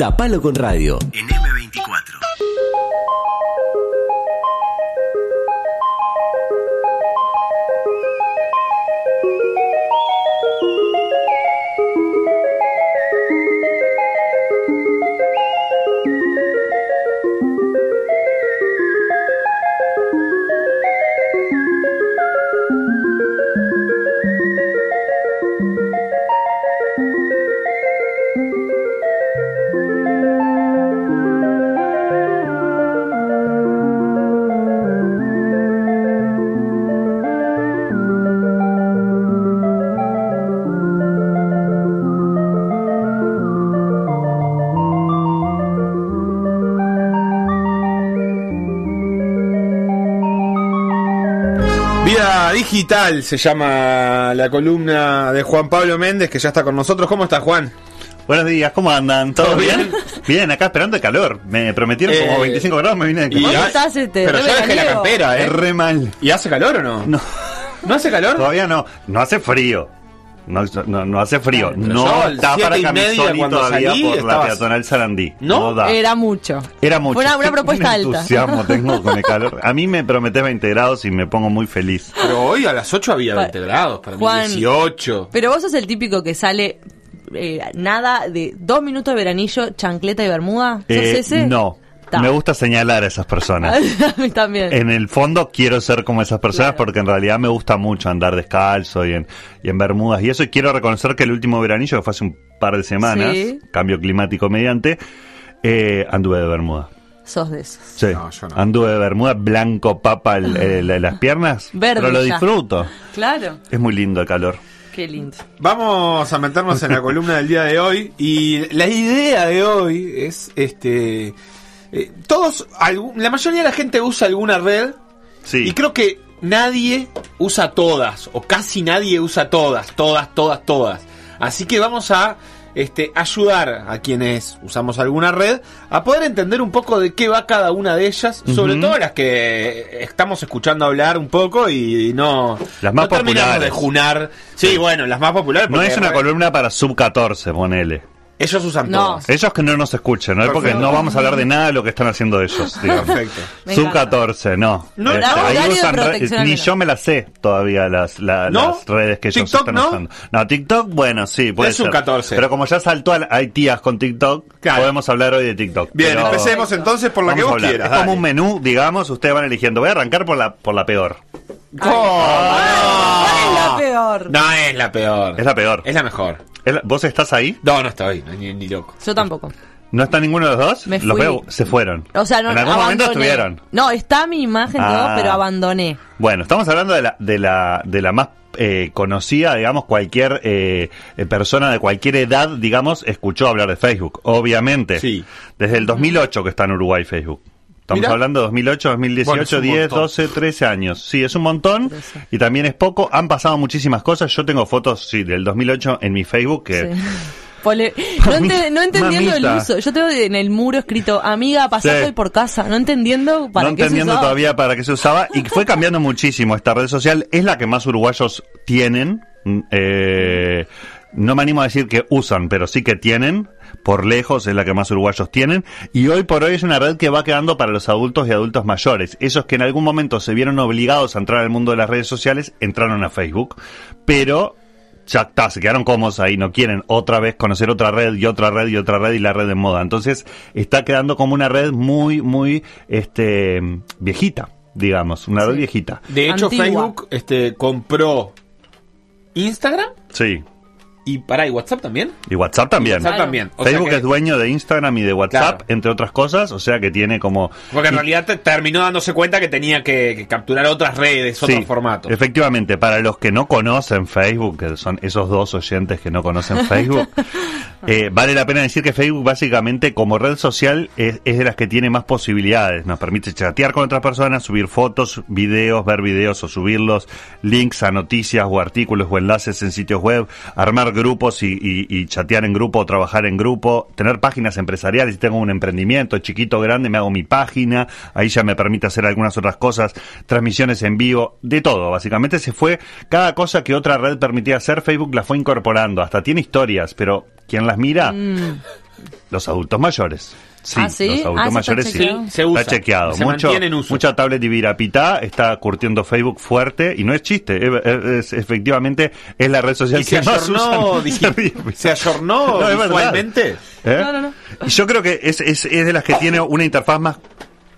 Tapalo con radio. En M24. Vida digital se llama la columna de Juan Pablo Méndez, que ya está con nosotros. ¿Cómo estás, Juan? Buenos días, ¿cómo andan? ¿Todo, ¿Todo bien? bien? Bien, acá esperando el calor. Me prometieron Eh, como 25 grados, me vine de y calor. estás, este, Pero ya dejé la campera, ¿eh? Es re mal. ¿Y hace calor o no? No, ¿No hace calor? todavía no. No hace frío. No, no, no hace frío. No está siete para cuando todavía salí, por la peatonal Sarandí. ¿No? da. Era mucho. Era mucho. Fue una- una propuesta Un alta. entusiasmo tengo con el calor. A mí me prometés 20 grados y me pongo muy feliz. Pero hoy a las 8 había Pa- 20 grados, para Juan. mí 18. Pero vos sos el típico que sale eh, nada de dos minutos de veranillo, chancleta y bermuda. ¿Sos Eh, ese? no. Me gusta señalar a esas personas. A mí también. En el fondo quiero ser como esas personas Claro. porque en realidad me gusta mucho andar descalzo y en, y en bermudas y eso. Y quiero reconocer que el último veranillo, que fue hace un par de semanas, Sí. cambio climático mediante, eh, anduve de bermuda. Sos de esos. Sí, No, yo no. anduve de bermuda, blanco papa el- el- las piernas, Verde pero lo ya. disfruto. Claro. Es muy lindo el calor. Qué lindo. Vamos a meternos en la columna del día de hoy y la idea de hoy es este eh, todos la mayoría de la gente usa alguna red Sí. y creo que nadie usa todas o casi nadie usa todas, todas, todas, todas. Así que vamos a este ayudar a quienes usamos alguna red a poder entender un poco de qué va cada una de ellas, sobre todo las que estamos escuchando hablar un poco y no Las más no populares. de junar. Sí, bueno, las más populares no es una columna para sub 14, ponele. Ellos usan No. todas. Ellos que no nos escuchen, ¿no? Porque no vamos a hablar de nada de lo que están haciendo ellos. digamos. Perfecto. Sub encanta. 14, no. No, Este, ahí usan re- ni yo me las sé todavía las, la- ¿No? las redes que ellos ¿TikTok están no? usando. No, TikTok, bueno, sí, puede Es un ser. 14. Pero como ya saltó, al- hay tías con TikTok, Claro. podemos hablar hoy de TikTok. Bien, Pero empecemos entonces por la que vos hablar. quieras. Es como dale. un menú, digamos, ustedes van eligiendo. Voy a arrancar por la, por la peor. Oh, ¿Cuál es la peor? No es la peor. Es la peor. Es la mejor. Es la- ¿Vos estás ahí? No, no estoy, no, ni, ni loco. Yo tampoco. ¿No está ninguno de los dos? Me Los fui. veo, se fueron. O sea, no En algún momento estuvieron. No, está mi imagen Ah. todo, pero abandoné. Bueno, estamos hablando de la, de la, de la más eh, conocida, digamos, cualquier eh, eh, persona de cualquier edad, digamos, escuchó hablar de Facebook, obviamente. Sí. Desde el 2008 que está en Uruguay Facebook. Estamos hablando de 2008, 2018, Bueno, es un 10, montón. 12, 13 años. Sí, es un montón y también es poco. Han pasado muchísimas cosas. Yo tengo fotos, sí, del 2008 en mi Facebook que... Sí. Pole- No, ente- no entendiendo Mamita. el uso. Yo tengo en el muro escrito, amiga, pasando Sí. hoy por casa. No entendiendo para no qué se entendiendo usaba. todavía para qué se usaba y fue cambiando muchísimo esta red social es la que más uruguayos tienen Mm, eh, no me animo a decir que usan pero sí que tienen por lejos es la que más uruguayos tienen y hoy por hoy es una red que va quedando para los adultos y adultos mayores esos que en algún momento se vieron obligados a entrar al mundo de las redes sociales entraron a Facebook pero ya está, se quedaron cómodos ahí, no quieren otra vez conocer otra red y otra red y otra red y la red de moda. Entonces está quedando como una red muy, muy este viejita, digamos, una red viejita. De hecho, Antigua. Facebook este, compró Instagram Sí. Y para y WhatsApp también. Y WhatsApp también. WhatsApp Claro. también. O Facebook que- es dueño de Instagram y de WhatsApp, Claro. entre otras cosas, o sea que tiene como... Porque en y- realidad te- terminó dándose cuenta que tenía que, que capturar otras redes, otros Sí, formatos. Efectivamente, para los que no conocen Facebook, que son esos dos oyentes que no conocen Facebook, eh, vale la pena decir que Facebook básicamente como red social es, es de las que tiene más posibilidades. Nos permite chatear con otras personas, subir fotos, videos, ver videos o subirlos, links a noticias o artículos o enlaces en sitios web, armar grupos y, y- y chatear en grupo o trabajar en grupo, tener páginas empresariales. Si tengo un emprendimiento chiquito grande, me hago mi página, ahí ya me permite hacer algunas otras cosas, transmisiones en vivo, de todo. Básicamente se fue cada cosa que otra red permitía hacer, Facebook la fue incorporando. Hasta tiene historias, pero quien las mira, Los adultos mayores. Sí, Ah, ¿sí? los Ah, adultos eso mayores sí. se usa. Está chequeado. Se Mucho, en uso. Mucha tablet y virapitá está curtiendo Facebook fuerte y no es chiste. Es, es- es- efectivamente es la red social Y se que más ayornó, usan. dije, se ayornó No, visualmente. ¿Eh? No, no, no. Y Yo creo que es, es, es de las que tiene una interfaz más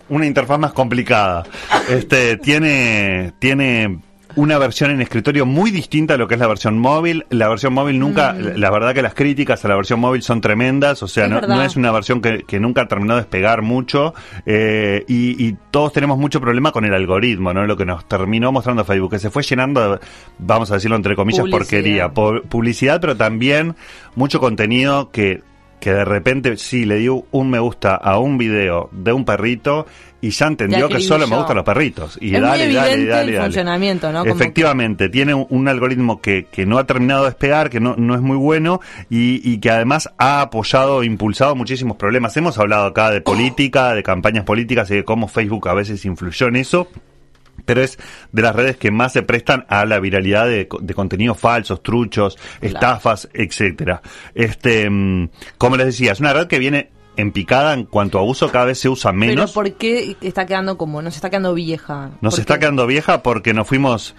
una interfaz más complicada. Este tiene tiene una versión en escritorio muy distinta a lo que es la versión móvil. La versión móvil nunca, la verdad que las críticas a la versión móvil son tremendas, o sea, Es no, es una versión que, que nunca terminó de despegar mucho eh, y, y todos tenemos mucho problema con el algoritmo, ¿no? Lo que nos terminó mostrando Facebook, que se fue llenando, de, vamos a decirlo entre comillas, Publicidad. porquería, po- publicidad, pero también mucho contenido que que de repente sí le dio un me gusta a un video de un perrito y ya entendió que solo me gustan los perritos. Y Es muy dale, dale, evidente dale, el dale. funcionamiento, ¿no? Como Efectivamente, tiene un, algoritmo que, que no ha terminado de despegar, que no, no es muy bueno y, y que además ha apoyado, e impulsado muchísimos problemas. Hemos hablado acá de política, de campañas políticas y de cómo Facebook a veces influyó en eso pero es de las redes que más se prestan a la viralidad de, de contenidos falsos, truchos, estafas, etcétera. Este, mm, como les decía, es una red que viene en picada en cuanto a uso, cada vez se usa Pero menos. ¿por qué está quedando como, no se está quedando vieja? Nos ¿Por está qué? quedando vieja porque nos fuimos.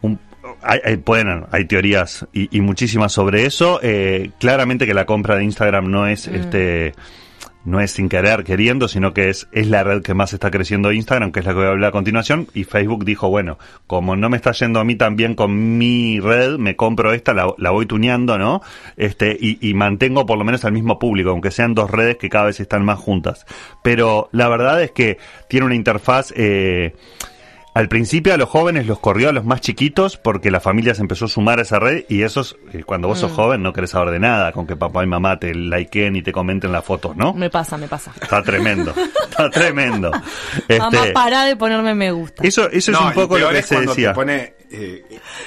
un- hay, hay- pueden, hay teorías y, y muchísimas sobre eso. Eh, claramente que la compra de Instagram no es Mm. este no es sin querer queriendo, sino que es, es la red que más está creciendo Instagram, que es la que voy a hablar a continuación, y Facebook dijo, bueno, como no me está yendo a mí tan bien con mi red, me compro esta, la, la voy tuneando, ¿no? Este, y, y mantengo por lo menos al mismo público, aunque sean dos redes que cada vez están más juntas. Pero la verdad es que tiene una interfaz, eh, al principio a los jóvenes los corrió a los más chiquitos porque la familia se empezó a sumar a esa red y esos, eh, cuando vos Mm. sos joven no querés saber de nada, con que papá y mamá te likeen y te comenten las fotos, ¿no? Me pasa, me pasa. Está tremendo, está tremendo. Este, Mamá, para de ponerme me gusta. eso eso No, es un poco lo que es se decía. te pone, eh,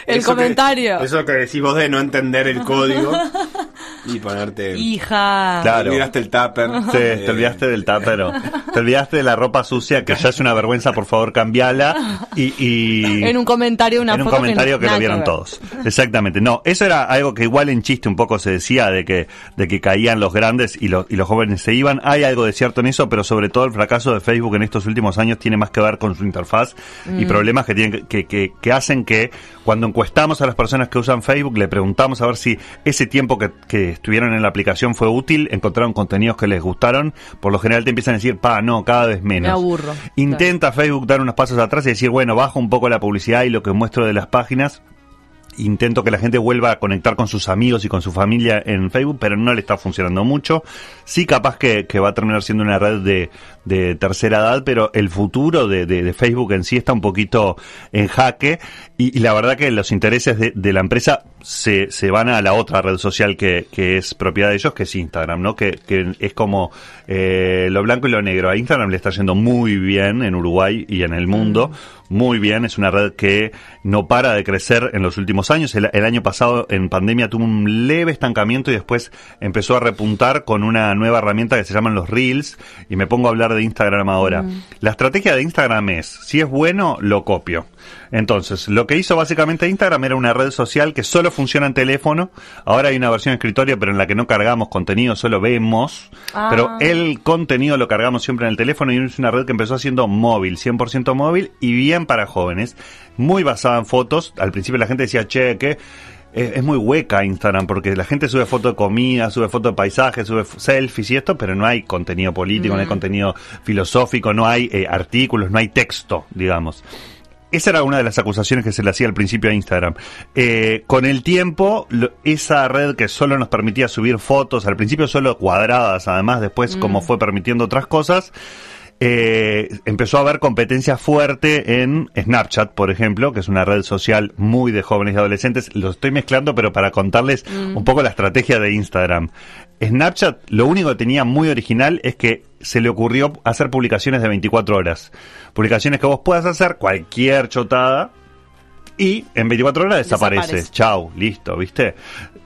El eso que- comentario. eso que decís vos de no entender el código y ponerte. Hija. Claro. Te olvidaste el tupper. Sí, Eh, te olvidaste del tapero. Te olvidaste de la ropa sucia, que ya es una vergüenza, por favor, cambiala. Y, y- En un comentario, una en un foto comentario que, nada lo vieron todos. Exactamente. No, eso era algo que igual en chiste un poco se decía de que, de que caían los grandes y los, y los jóvenes se iban. Hay algo de cierto en eso, pero sobre todo el fracaso de Facebook en estos últimos años tiene más que ver con su interfaz Mm. y problemas que tienen que, que, que hacen que cuando encuestamos a las personas que usan Facebook, le preguntamos a ver si ese tiempo que, que estuvieron en la aplicación fue útil, encontraron contenidos que les gustaron, por lo general te empiezan a decir, pa, no, cada vez menos. Me aburro. Intenta Facebook dar unos pasos atrás y decir, bueno, bajo un poco la publicidad y lo que muestro de las páginas. Intento que la gente vuelva a conectar con sus amigos y con su familia en Facebook, pero no le está funcionando mucho. Sí, capaz que, que va a terminar siendo una red de, de tercera edad, pero el futuro de, de- de Facebook en sí está un poquito en jaque y, y la verdad que los intereses de, la empresa se, se van a la otra red social que, que es propiedad de ellos, que es Instagram, ¿no? Que, que es como eh, lo blanco y lo negro. A Instagram le está yendo muy bien en Uruguay y en el mundo, muy bien. Es una red que no para de crecer en los últimos años. El, el año pasado en pandemia tuvo un leve estancamiento y después empezó a repuntar con una nueva herramienta que se llaman los Reels. Y me pongo a hablar de Instagram ahora. La estrategia de Instagram es, si es bueno, lo copio. Entonces, lo que hizo básicamente Instagram era una red social que solo funciona en teléfono. Ahora hay una versión de escritorio, pero en la que no cargamos contenido, solo vemos. Ah. Pero el contenido lo cargamos siempre en el teléfono y es una red que empezó siendo móvil, 100% móvil y bien para jóvenes. Muy basada en fotos. Al principio la gente decía, che, que es, es muy hueca Instagram porque la gente sube fotos de comida, sube fotos de paisajes, sube selfies y esto, pero no hay contenido político, no hay contenido filosófico, no hay eh, artículos, no hay texto, digamos. Esa era una de las acusaciones que se le hacía al principio a Instagram. Eh, con el tiempo, lo- esa red que solo nos permitía subir fotos, al principio solo cuadradas, además después como fue permitiendo otras cosas, eh, empezó a haber competencia fuerte en Snapchat, por ejemplo, que es una red social muy de jóvenes y adolescentes. Lo estoy mezclando, pero para contarles un poco la estrategia de Instagram. Snapchat, lo único que tenía muy original es que se le ocurrió hacer publicaciones de 24 horas. Publicaciones que vos puedas hacer cualquier chotada y en 24 horas desaparece. Desaparece. Chau, listo, ¿viste?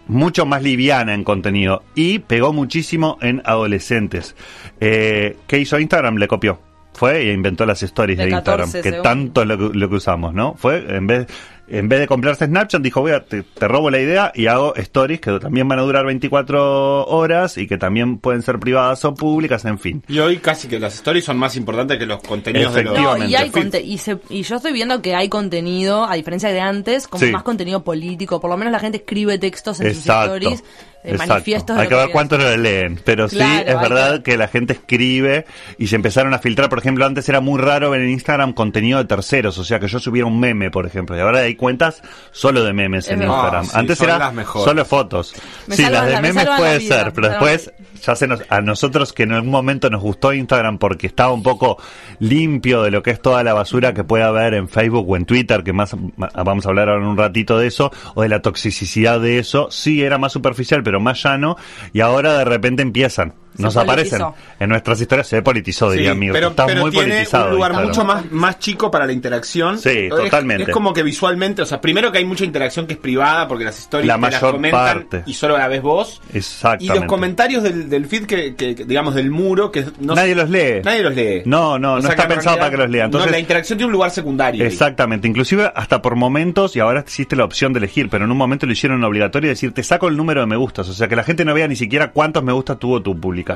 Mucho más liviana en contenido y pegó muchísimo en adolescentes. Eh, ¿Qué hizo Instagram? Le copió. Fue e inventó las stories De de, Instagram, 14 que tanto lo que, lo que usamos, ¿no? Fue, en vez, en vez de comprarse Snapchat, dijo, voy a, te, te robo la idea y hago stories que también van a durar 24 horas y que también pueden ser privadas o públicas, en fin. Y hoy casi que las stories son más importantes que los contenidos de los... No, y, Efectivamente. hay conte- y, se- y yo estoy viendo que hay contenido, a diferencia de antes, como Sí. más contenido político. Por lo menos la gente escribe textos en sus stories, exacto. manifiestos. de Hay que ver quieren cuánto lo leen, pero sí es verdad que- que la gente escribe y se empezaron a filtrar. Por ejemplo, antes era muy raro ver en Instagram contenido de terceros, o sea que yo subiera un meme, por ejemplo, y ahora hay cuentas solo de memes Es en verdad. Instagram. Ah, sí, antes era solo fotos. Me sí, las de la- me memes la puede vida, ser, me pero después ya se nos, a nosotros que en algún momento nos gustó Instagram porque estaba un poco limpio de lo que es toda la basura que puede haber en Facebook o en Twitter, que más vamos a hablar ahora en un ratito de eso, o de la toxicidad de eso, sí era más superficial, pero más llano, y ahora de repente empiezan, nos aparecen en nuestras historias, se politizó, diría Sí, amigo, pero, está pero muy tiene politizado. un lugar Instagram. mucho más, más chico para la interacción. Sí, Es- totalmente. Es, como que visualmente, o sea, primero que hay mucha interacción que es privada porque las historias La te las mayor comentan parte. y solo la ves vos. Exactamente. Y los comentarios del, del feed que, que- que, digamos, del muro, que no Nadie los lee. Nadie los lee. No, no, O no está pensado para que los lean. Entonces, no, la interacción tiene un lugar secundario. ahí. Exactamente, inclusive hasta por momentos, y ahora existe la opción de elegir, pero en un momento lo hicieron obligatorio y decir, te saco el número de me gustas, o sea que la gente no vea ni siquiera cuántos me gustas tuvo tu publicación.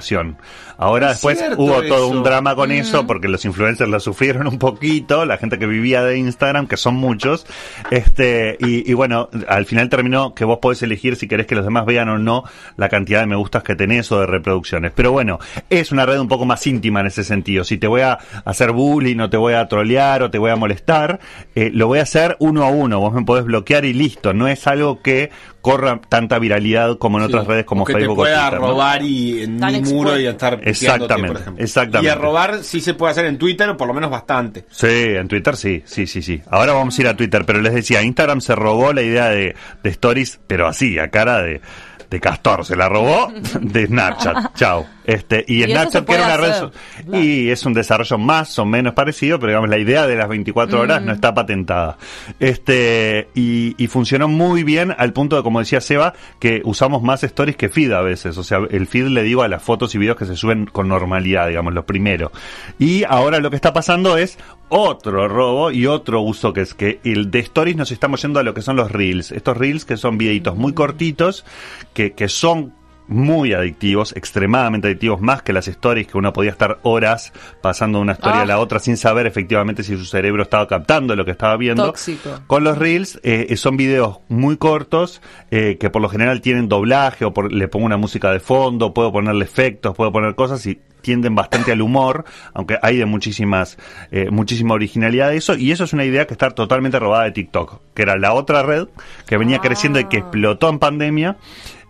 Ahora Es después hubo todo un drama con eso, porque los influencers la sufrieron un poquito, la gente que vivía de Instagram, que son muchos, este, y, y bueno, al final terminó que vos podés elegir si querés que los demás vean o no la cantidad de me gustas que tenés o de reproducciones. Pero bueno, es una red un poco más íntima en ese sentido. Si te voy a hacer bullying o te voy a trolear o te voy a molestar, eh, lo voy a hacer uno a uno. Vos me podés bloquear y listo. No es algo que corra tanta viralidad como en Sí, otras redes como o que Facebook te o pueda Twitter. ¿no? robar y en Tan mi muro y estar Exactamente, por ejemplo. exactamente. Y a robar sí se puede hacer en Twitter, o por lo menos bastante. Sí, en Twitter sí, sí, sí, sí. Ahora vamos a ir a Twitter, pero les decía, Instagram se robó la idea de, de stories, pero así, a cara de, de castor, se la robó de Snapchat. Chao. Este, y, Snapchat que era una hacer, claro. y es un desarrollo más o menos parecido, pero digamos la idea de las 24 horas Mm. no está patentada. Este, y, y funcionó muy bien al punto de como decía Seba, que usamos más stories que feed a veces, o sea, el feed le digo a las fotos y videos que se suben con normalidad, digamos, lo primero. Y ahora lo que está pasando es otro robo y otro uso que es que el de stories nos estamos yendo a lo que son los reels. Estos reels que son videitos muy cortitos, que, que son muy adictivos, extremadamente adictivos, más que las stories que uno podía estar horas pasando de una historia a la Ah. otra sin saber efectivamente si su cerebro estaba captando lo que estaba viendo. Tóxico. Con los reels eh, son videos muy cortos eh, que por lo general tienen doblaje o por- le pongo una música de fondo, puedo ponerle efectos, puedo poner cosas y tienden bastante al humor, aunque hay de muchísimas eh, muchísima originalidad de eso y eso es una idea que está totalmente robada de TikTok, que era la otra red que venía Ah. creciendo y que explotó en pandemia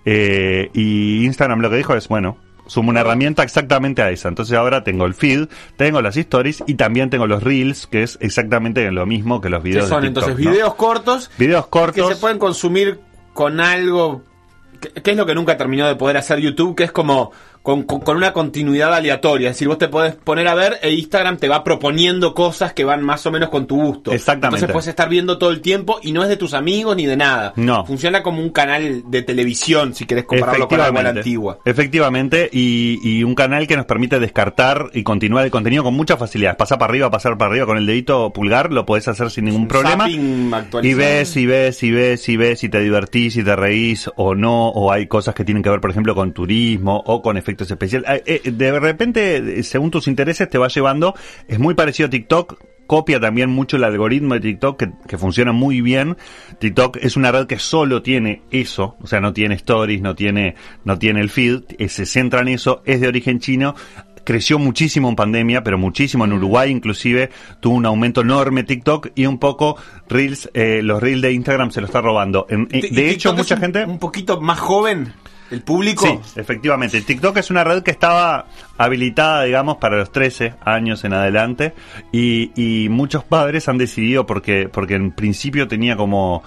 eh, y Instagram lo que dijo es bueno sumo una herramienta exactamente a esa. Entonces ahora tengo el feed, tengo las stories y también tengo los reels, que es exactamente lo mismo que los Que videos son de TikTok, entonces ¿no? videos cortos Videos cortos. que se pueden consumir con algo que, que es lo que nunca terminó de poder hacer YouTube, que es como con, con- con una continuidad aleatoria. Es decir, vos te podés poner a ver e Instagram te va proponiendo cosas que van más o menos con tu gusto. Exactamente. Entonces puedes estar viendo todo el tiempo y no es de tus amigos ni de nada. No. Funciona como un canal de televisión, si querés compararlo con la antigua. Efectivamente, y, y un canal que nos permite descartar y continuar el contenido con mucha facilidad. Pasar para arriba, pasar para arriba con el dedito pulgar, lo podés hacer sin ningún problema. Y ves, y ves, y ves, y ves, y te divertís, y te reís, o no, o hay cosas que tienen que ver, por ejemplo, con turismo, o con efectos especiales. Eh, eh, De repente, según tus intereses, te va llevando. Es muy parecido a TikTok, copia también mucho el algoritmo de TikTok que, que funciona muy bien. TikTok es una red que solo tiene eso, o sea, no tiene stories, no tiene, no tiene el feed, eh, se centra en eso, es de origen chino. Creció muchísimo en pandemia, pero muchísimo en Uruguay inclusive tuvo un aumento enorme TikTok y un poco Reels, eh, los Reels de Instagram se lo está robando. En- eh, de hecho, mucha un- gente... Un poquito más joven, el público. Sí, efectivamente. TikTok es una red que estaba habilitada, digamos, para los 13 años en adelante y, y muchos padres han decidido porque porque en principio tenía como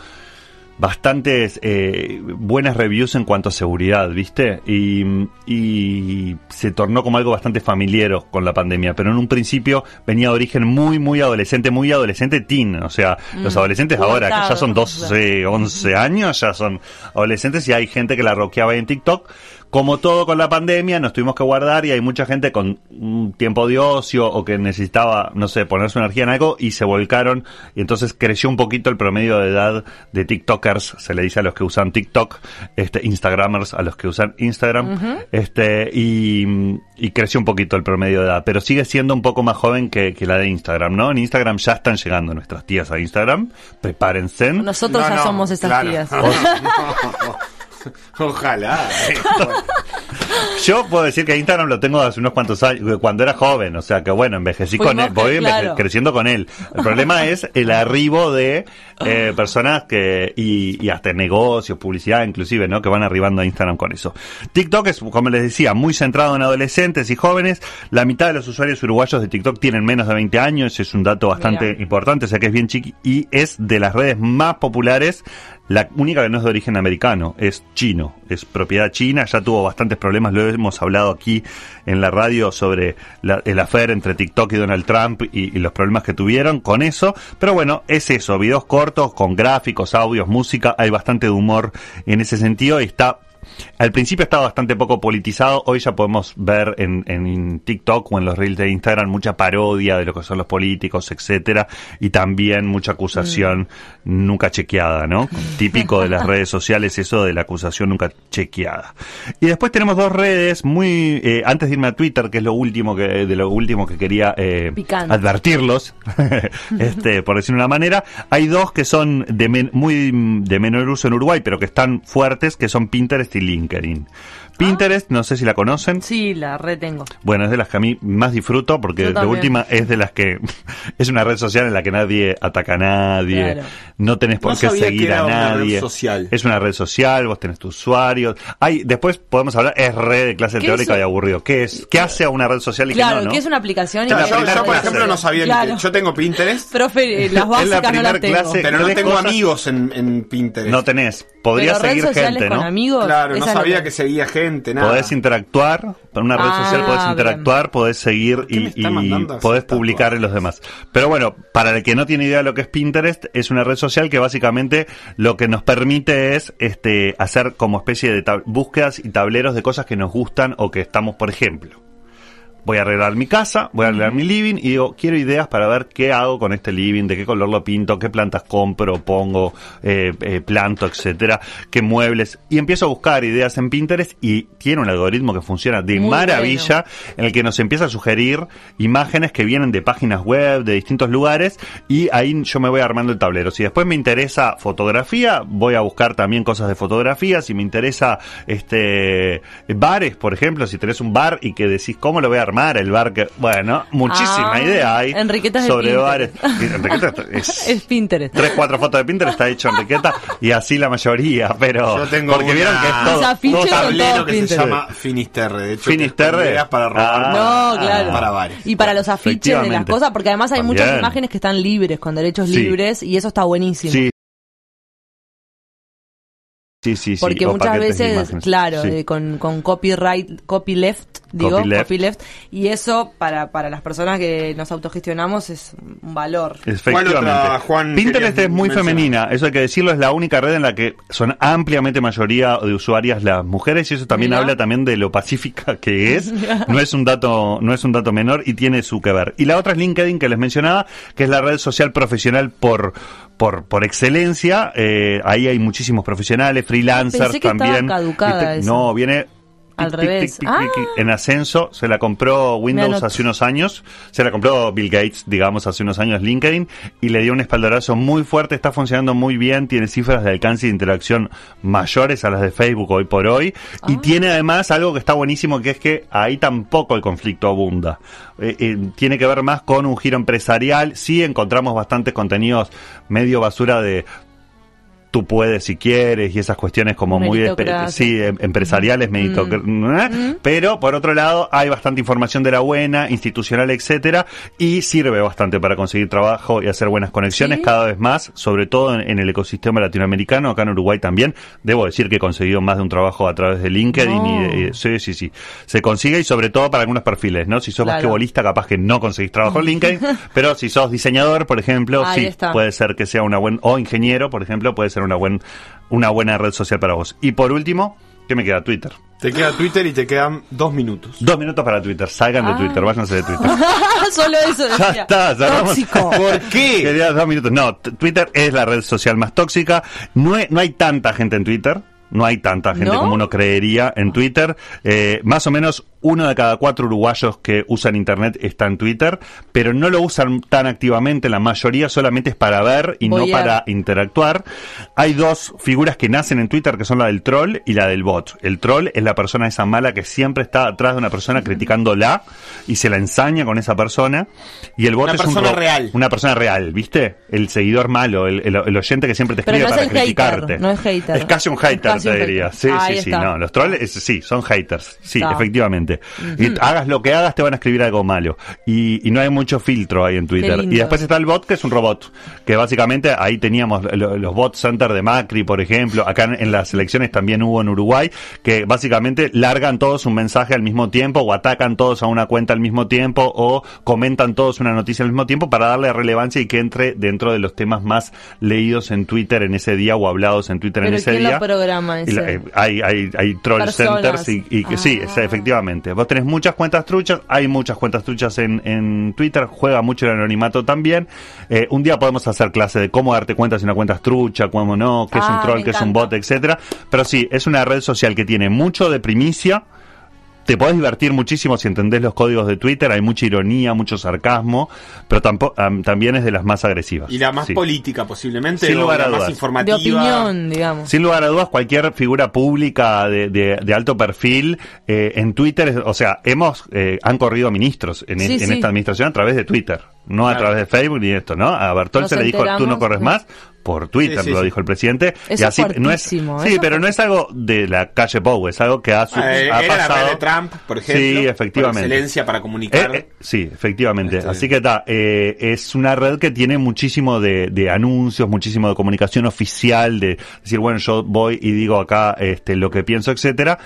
bastantes eh, buenas reviews en cuanto a seguridad, ¿viste? Y, y se tornó como algo bastante familiar con la pandemia, pero en un principio venía de origen muy, muy adolescente, muy adolescente teen, o sea, los adolescentes ahora, que ya son 12, 11 años, ya son adolescentes y hay gente que la roqueaba en TikTok como todo con la pandemia, nos tuvimos que guardar y hay mucha gente con un tiempo de ocio o que necesitaba, no sé, poner su energía en algo y se volcaron y entonces creció un poquito el promedio de edad de TikTokers, se le dice a los que usan TikTok, este, Instagramers a los que usan Instagram, este, y, y creció un poquito el promedio de edad, pero sigue siendo un poco más joven que, que la de Instagram, ¿no? En Instagram ya están llegando nuestras tías a Instagram, prepárense. Nosotros No, ya no, somos esas claro. tías. Ojalá. eh. Yo puedo decir que Instagram lo tengo hace unos cuantos años, cuando era joven, o sea que bueno, envejecí con él, voy enveje- claro. creciendo con él. El problema es el arribo de eh, personas que, y, y hasta negocios, publicidad inclusive, ¿no? Que van arribando a Instagram con eso. TikTok es, como les decía, muy centrado en adolescentes y jóvenes. La mitad de los usuarios uruguayos de TikTok tienen menos de 20 años, es un dato bastante Mira. importante, o sea que es bien chiqui, y es de las redes más populares la única que no es de origen americano, es chino, es propiedad china, ya tuvo bastantes problemas, lo hemos hablado aquí en la radio sobre la- el afer entre TikTok y Donald Trump y, los problemas que tuvieron con eso, pero bueno, es eso, videos cortos con gráficos, audios, música, hay bastante humor en ese sentido y está al principio estaba bastante poco politizado, hoy ya podemos ver en, en TikTok o en los reels de Instagram mucha parodia de lo que son los políticos, etcétera, y también mucha acusación nunca chequeada, ¿no? Típico de las redes sociales eso de la acusación nunca chequeada. Y después tenemos dos redes muy eh, antes de irme a Twitter, que es lo último que de lo último que quería eh, advertirlos, este, por decir una manera, hay dos que son de men- muy mm, de menor uso en Uruguay, pero que están fuertes, que son Pinterest y LinkedIn. Pinterest, no sé si la conocen. Sí, la retengo. Bueno, es de las que a mí más disfruto porque Yo de también. última es de las que es una red social en la que nadie ataca a nadie, Claro. no tenés por No qué sabía que seguir era a una red nadie. social. Es una red social, vos tenés tus usuarios. Hay, después podemos hablar, es red de clase ¿Qué teórica es? y aburrido. ¿Qué es? ¿Qué hace a una red social y Claro, qué no? que no? es una aplicación y Claro, yo, yo, por ejemplo, no sabía ni Claro. que. Yo tengo Pinterest, Profe, eh, las Es la básicas no primer las tengo. clase. pero no tengo cosas- amigos en, en Pinterest. No tenés. Podría Pero seguir gente, con ¿no? amigos. Claro, no sabía que- que seguía gente, nada. Podés interactuar, en una red Ah, social podés bien. interactuar, podés seguir y, y podés publicar en los demás. Pero bueno, para el que no tiene idea de lo que es Pinterest, es una red social que básicamente lo que nos permite es este hacer como especie de búsquedas y tableros de cosas que nos gustan o que estamos, por ejemplo. Voy a arreglar mi casa, voy a arreglar mi living y digo, quiero ideas para ver qué hago con este living, de qué color lo pinto, qué plantas compro, pongo, eh, eh, planto, etcétera, qué muebles. Y empiezo a buscar ideas en Pinterest y tiene un algoritmo que funciona de Muy maravilla en el que nos empieza a sugerir imágenes que vienen de páginas web, de distintos lugares y ahí yo me voy armando el tablero. Si después me interesa fotografía, voy a buscar también cosas de fotografía. Si me interesa este bares, por ejemplo, si tenés un bar y que decís cómo lo voy a armar el bar que bueno, muchísima Ah, idea hay Enriqueta es de sobre bares. Enriqueta es, Es Pinterest. tres, cuatro fotos de Pinterest está hecho Enriqueta y así la mayoría, pero Yo tengo porque una- vieron que es Los todo, tablero que se Pinterest. llama Finisterre. De hecho, Finisterre. para robar. Ah. No, claro. Para bares. Y para los afiches de las cosas, porque además hay También. muchas imágenes que están libres, con derechos Sí. libres, y eso está buenísimo. Sí. Sí, sí, sí. Porque o muchas veces, claro, Sí. eh, con, con copyright, copyleft, digo, Copyleft. copyleft, y eso para, para las personas que nos autogestionamos es un valor. Efectivamente. ¿Cuál otra, Juan, Pinterest es muy mencionar? femenina, eso hay que decirlo, es la única red en la que son ampliamente mayoría de usuarias las mujeres y eso también habla también de lo pacífica que es. No es un dato, no es un dato menor y tiene su que ver. Y la otra es LinkedIn que les mencionaba, que es la red social profesional por por, por excelencia, eh, ahí hay muchísimos profesionales, freelancers Pensé que también. caducada. No, viene Al tic, revés. tic, tic, Ah. en ascenso, se la compró Windows hace unos años, se la compró Bill Gates, digamos, hace unos años LinkedIn, y le dio un espaldarazo muy fuerte, está funcionando muy bien, tiene cifras de alcance y de interacción mayores a las de Facebook hoy por hoy, y Ah. tiene además algo que está buenísimo, que es que ahí tampoco el conflicto abunda. Eh, eh, tiene que ver más con un giro empresarial, sí encontramos bastantes contenidos medio basura de tú puedes si quieres y esas cuestiones como muy sí, em- empresariales, meritoc- ¿eh? pero por otro lado hay bastante información de la buena, institucional, etcétera, y sirve bastante para conseguir trabajo y hacer buenas conexiones ¿Sí? cada vez más, sobre todo en, en el ecosistema latinoamericano, acá en Uruguay también. Debo decir que he conseguido más de un trabajo a través de LinkedIn No. y de- y de- sí, sí, sí. Se consigue y sobre todo para algunos perfiles, ¿no? Si sos Claro. basquetbolista, capaz que no conseguís trabajo en LinkedIn, pero si sos diseñador, por ejemplo, Ahí sí, está. puede ser que sea una buena, o ingeniero, por ejemplo, puede ser una, buen, una buena red social para vos. Y por último, ¿Qué me queda? Twitter. Te queda Twitter y te quedan dos minutos. Dos minutos para Twitter. Salgan de Twitter, váyanse de Twitter. Solo eso Ya está, cerramos. Tóxico. ¿Por qué? Quería dos minutos. No, Twitter es la red social más tóxica. No, hay- no hay tanta gente en Twitter. No hay tanta gente ¿No? como uno creería en Twitter. Eh, más o menos uno de cada cuatro uruguayos que usan Internet está en Twitter, pero no lo usan tan activamente. La mayoría solamente es para ver y no para interactuar. Hay dos figuras que nacen en Twitter que son la del troll y la del bot. El troll es la persona esa mala que siempre está atrás de una persona criticándola y se la ensaña con esa persona. Y el bot Una es persona real. Una persona real, ¿viste? El seguidor malo, el, el- el oyente que siempre te escribe no es para hater, criticarte. no es hater. Es casi un hater, Casi te diría. Sí, sí, sí. No, los trolls, sí, son haters. Sí, efectivamente. Y hagas lo que hagas, te van a escribir algo malo. Y, y no hay mucho filtro ahí en Twitter. Y después está el bot, que es un robot. Que básicamente ahí teníamos lo- los bot center de Macri, por ejemplo. Acá en, en las elecciones también hubo en Uruguay, que básicamente largan todos un mensaje al mismo tiempo, o atacan todos a una cuenta al mismo tiempo, o comentan todos una noticia al mismo tiempo para darle relevancia y que entre dentro de los temas más leídos en Twitter en ese día o hablados en Twitter en ese ¿quién lo día. Y la- eh, hay, hay, hay troll Personas. centers y, y que sí, Ah. es- efectivamente. Vos tenés muchas cuentas truchas, hay muchas cuentas truchas en, en Twitter, juega mucho el anonimato también. Eh, un día podemos hacer clase de cómo darte cuenta si una cuenta es trucha, cómo no, qué es un Ah, troll, qué es un bot, etcétera. Pero sí, es una red social que tiene mucho de primicia. Te podés divertir muchísimo si entendés los códigos de Twitter, hay mucha ironía, mucho sarcasmo, pero tampoco, am- también es de las más agresivas. Y la más Sí. política posiblemente, Sin o lugar la a más dudas. De informativa. opinión, digamos. Sin lugar a dudas, cualquier figura pública de, de- de alto perfil eh, en Twitter, es- o sea, hemos eh, han corrido ministros en, Sí, en sí. esta administración a través de Twitter, no a través de Facebook ni esto, ¿no? A Bertol se le dijo, tú no corres más. Por Twitter Sí, sí, lo sí. dijo el presidente. Eso y así es no es, sí, eso pero no es algo de la calle Pou, es algo que ha, su- Eh, ha era la pasado. red de Trump, por ejemplo. Sí, efectivamente. Por excelencia para comunicar. Eh, eh, sí, efectivamente. Este- Así que está, eh, es una red que tiene muchísimo de, de anuncios, muchísimo de comunicación oficial, de decir, bueno, yo voy y digo acá este, lo que pienso, etcétera,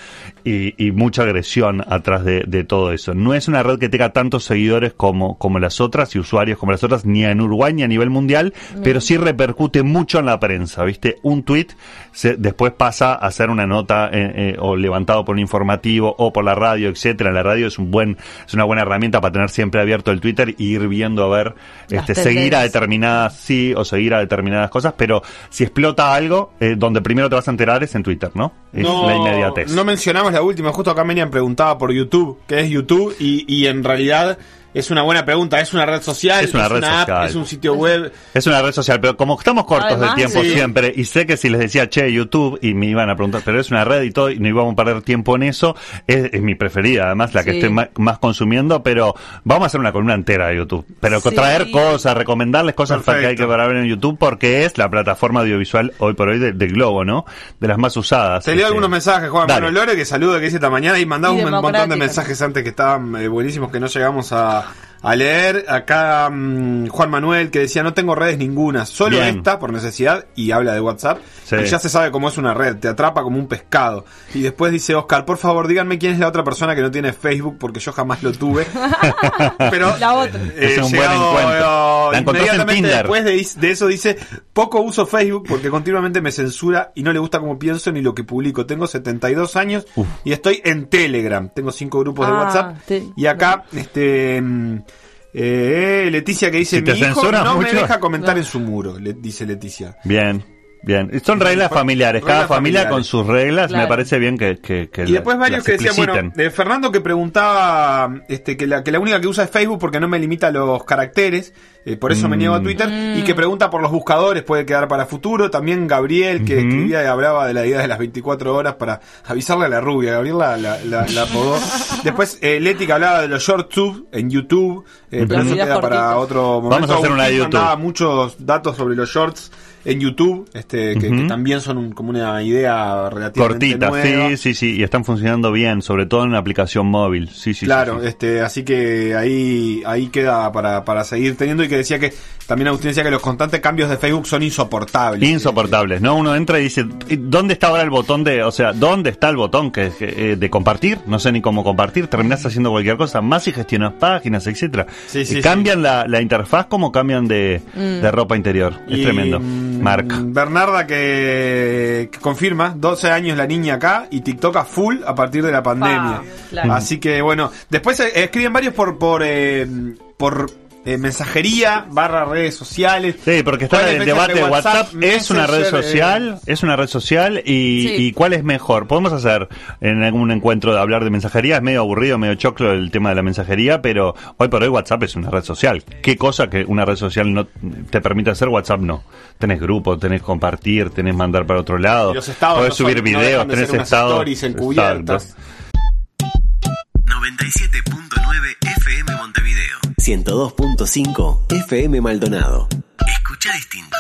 y, y mucha agresión atrás de, de todo eso. No es una red que tenga tantos seguidores como, como las otras y usuarios como las otras, ni en Uruguay ni a nivel mundial, pero sí repercute mucho en la prensa, ¿viste? Un tweet se, después pasa a ser una nota eh, eh, o levantado por un informativo o por la radio, etcétera. La radio es un buen, es una buena herramienta para tener siempre abierto el Twitter y ir viendo a ver, Las este, seguir a determinadas sí o seguir a determinadas cosas, pero si explota algo, eh, donde primero te vas a enterar es en Twitter, ¿no? Es la inmediatez. no mencionamos la última, justo acá Miriam preguntaba por YouTube, ¿qué es YouTube? Y, y en realidad es una buena pregunta, es una red social, Es una red app, social. es un sitio web. Es una red social, pero como estamos cortos Además, de tiempo sí. siempre, y sé que si les decía, che, YouTube, y me iban a preguntar, pero es una red y todo, y no íbamos a perder tiempo en eso, es, es mi preferida, además, la que Sí. estoy más, consumiendo, pero vamos a hacer una columna entera de YouTube. Pero Sí. traer cosas, recomendarles cosas para que hay que ver en YouTube, porque es la plataforma audiovisual hoy por hoy de- del globo, ¿no? De las más usadas. Te leo Este, algunos mensajes, Juan. Manuel Lore, que saluda, que dice esta mañana, y mandamos Y un montón de mensajes antes que estaban eh, buenísimos que no llegamos a, a leer. Acá mm, Juan Manuel que decía, no tengo redes ninguna, solo Bien. esta por necesidad, y habla de WhatsApp. Sí. Y ya se sabe cómo es una red, te atrapa como un pescado. Y después dice Oscar, por favor, díganme quién es la otra persona que no tiene Facebook, porque yo jamás lo tuve. Pero La otra. Es un buen encuentro. La en inmediatamente Tinder. después de, de eso dice, poco uso Facebook porque continuamente me censura y no le gusta cómo pienso ni lo que publico. Tengo 72 años Uf. y estoy en Telegram. Tengo cinco grupos de Ah, WhatsApp. te- Y acá, este... mm, eh, Leticia que dice, Si mi hijo no me mucho". deja comentar No. en su muro, le dice Leticia. Bien. Bien, son reglas familiares, cada Reglas familia familiares. con sus reglas, me parece bien que, que, que Y después varios que decían, bueno, de Fernando que preguntaba este, que, la, que la única que usa es Facebook porque no me limita los caracteres, eh, por eso me niego a Twitter, y que pregunta por los buscadores, puede quedar para futuro. También Gabriel, que escribía y hablaba de la idea de las 24 horas para avisarle a la rubia. Gabriel la, la, la- la apodó. Después eh, Leti que hablaba de los short tube en YouTube, eh, pero eso queda para cortitos. otro momento. Vamos a hacer una de YouTube. mandaba muchos datos sobre los shorts en YouTube, este, que, también son un- como una idea relativamente Cortitas, nueva. sí, sí, sí, y están funcionando bien, sobre todo en una aplicación móvil. Sí, sí, claro, sí, sí. este, así que ahí, ahí queda para, para seguir teniendo y que decía que también Agustín decía que los constantes cambios de Facebook son insoportables. Insoportables, ¿no? Uno entra y dice, "¿Y ¿dónde está ahora el botón de, o sea, dónde está el botón que, que, eh, de compartir? No sé ni cómo compartir, terminás haciendo cualquier cosa más y gestionas páginas, etcétera. Sí, sí, Y cambian La, la interfaz como cambian de, Mm. de ropa interior. Es Y, tremendo. Mm, Marca. Bernarda que, que confirma, 12 años la niña acá y TikTok a full a partir de la pandemia. Claro. Así que bueno, después eh, escriben varios por por eh, por eh, mensajería barra redes sociales. Sí, porque está en el debate WhatsApp, es una red social, eh? es una red social y, cuál es mejor. Podemos hacer en algún encuentro de hablar de mensajería, es medio aburrido, medio choclo el tema de la mensajería, pero hoy por hoy WhatsApp es una red social. ¿Qué cosa que una red social no te permite hacer WhatsApp no? Tenés grupo, tenés compartir, tenés mandar para otro lado, Los estados podés subir son, videos, no tenés estados encubiertas. 97 102.5 FM Maldonado. Escucha distinto.